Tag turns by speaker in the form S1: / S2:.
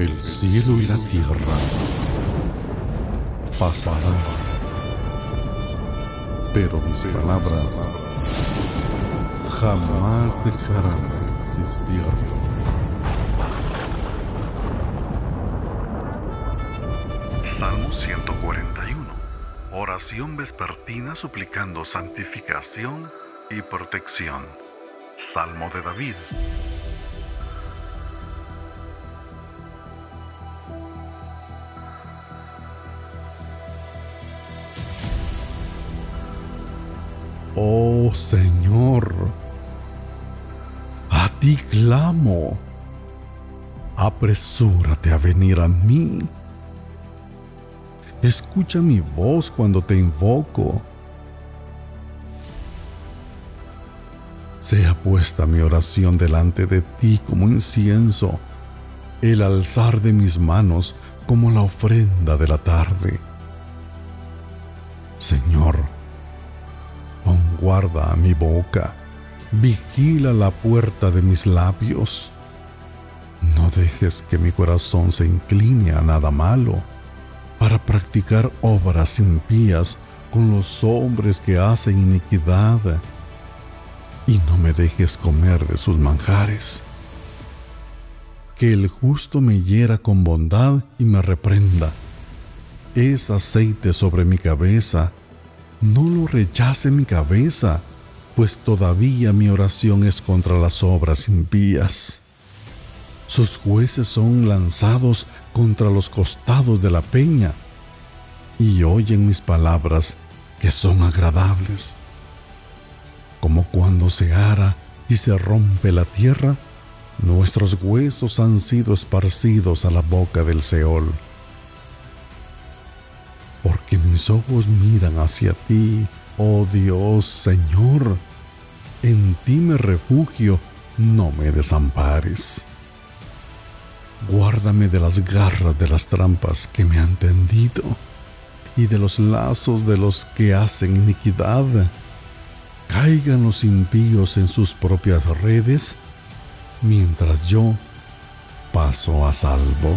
S1: El cielo y la tierra pasarán, pero mis palabras jamás dejarán de existir.
S2: Salmo 141. Oración vespertina suplicando santificación y protección. Salmo de David.
S1: Oh Señor, a ti clamo. Apresúrate a venir a mí. Escucha mi voz cuando te invoco. Sea puesta mi oración delante de ti como incienso, el alzar de mis manos como la ofrenda de la tarde. Señor, guarda mi boca, vigila la puerta de mis labios. No dejes que mi corazón se incline a nada malo para practicar obras impías con los hombres que hacen iniquidad, y no me dejes comer de sus manjares. Que el justo me hiera con bondad y me reprenda. Es aceite sobre mi cabeza, no lo rechace mi cabeza, pues todavía mi oración es contra las obras impías. Sus jueces son lanzados contra los costados de la peña y oyen mis palabras que son agradables. Como cuando se ara y se rompe la tierra, nuestros huesos han sido esparcidos a la boca del Seol. Porque mis ojos miran hacia ti, oh Dios Señor. En ti me refugio, no me desampares. Guárdame de las garras de las trampas que me han tendido y de los lazos de los que hacen iniquidad. Caigan los impíos en sus propias redes, mientras yo paso a salvo.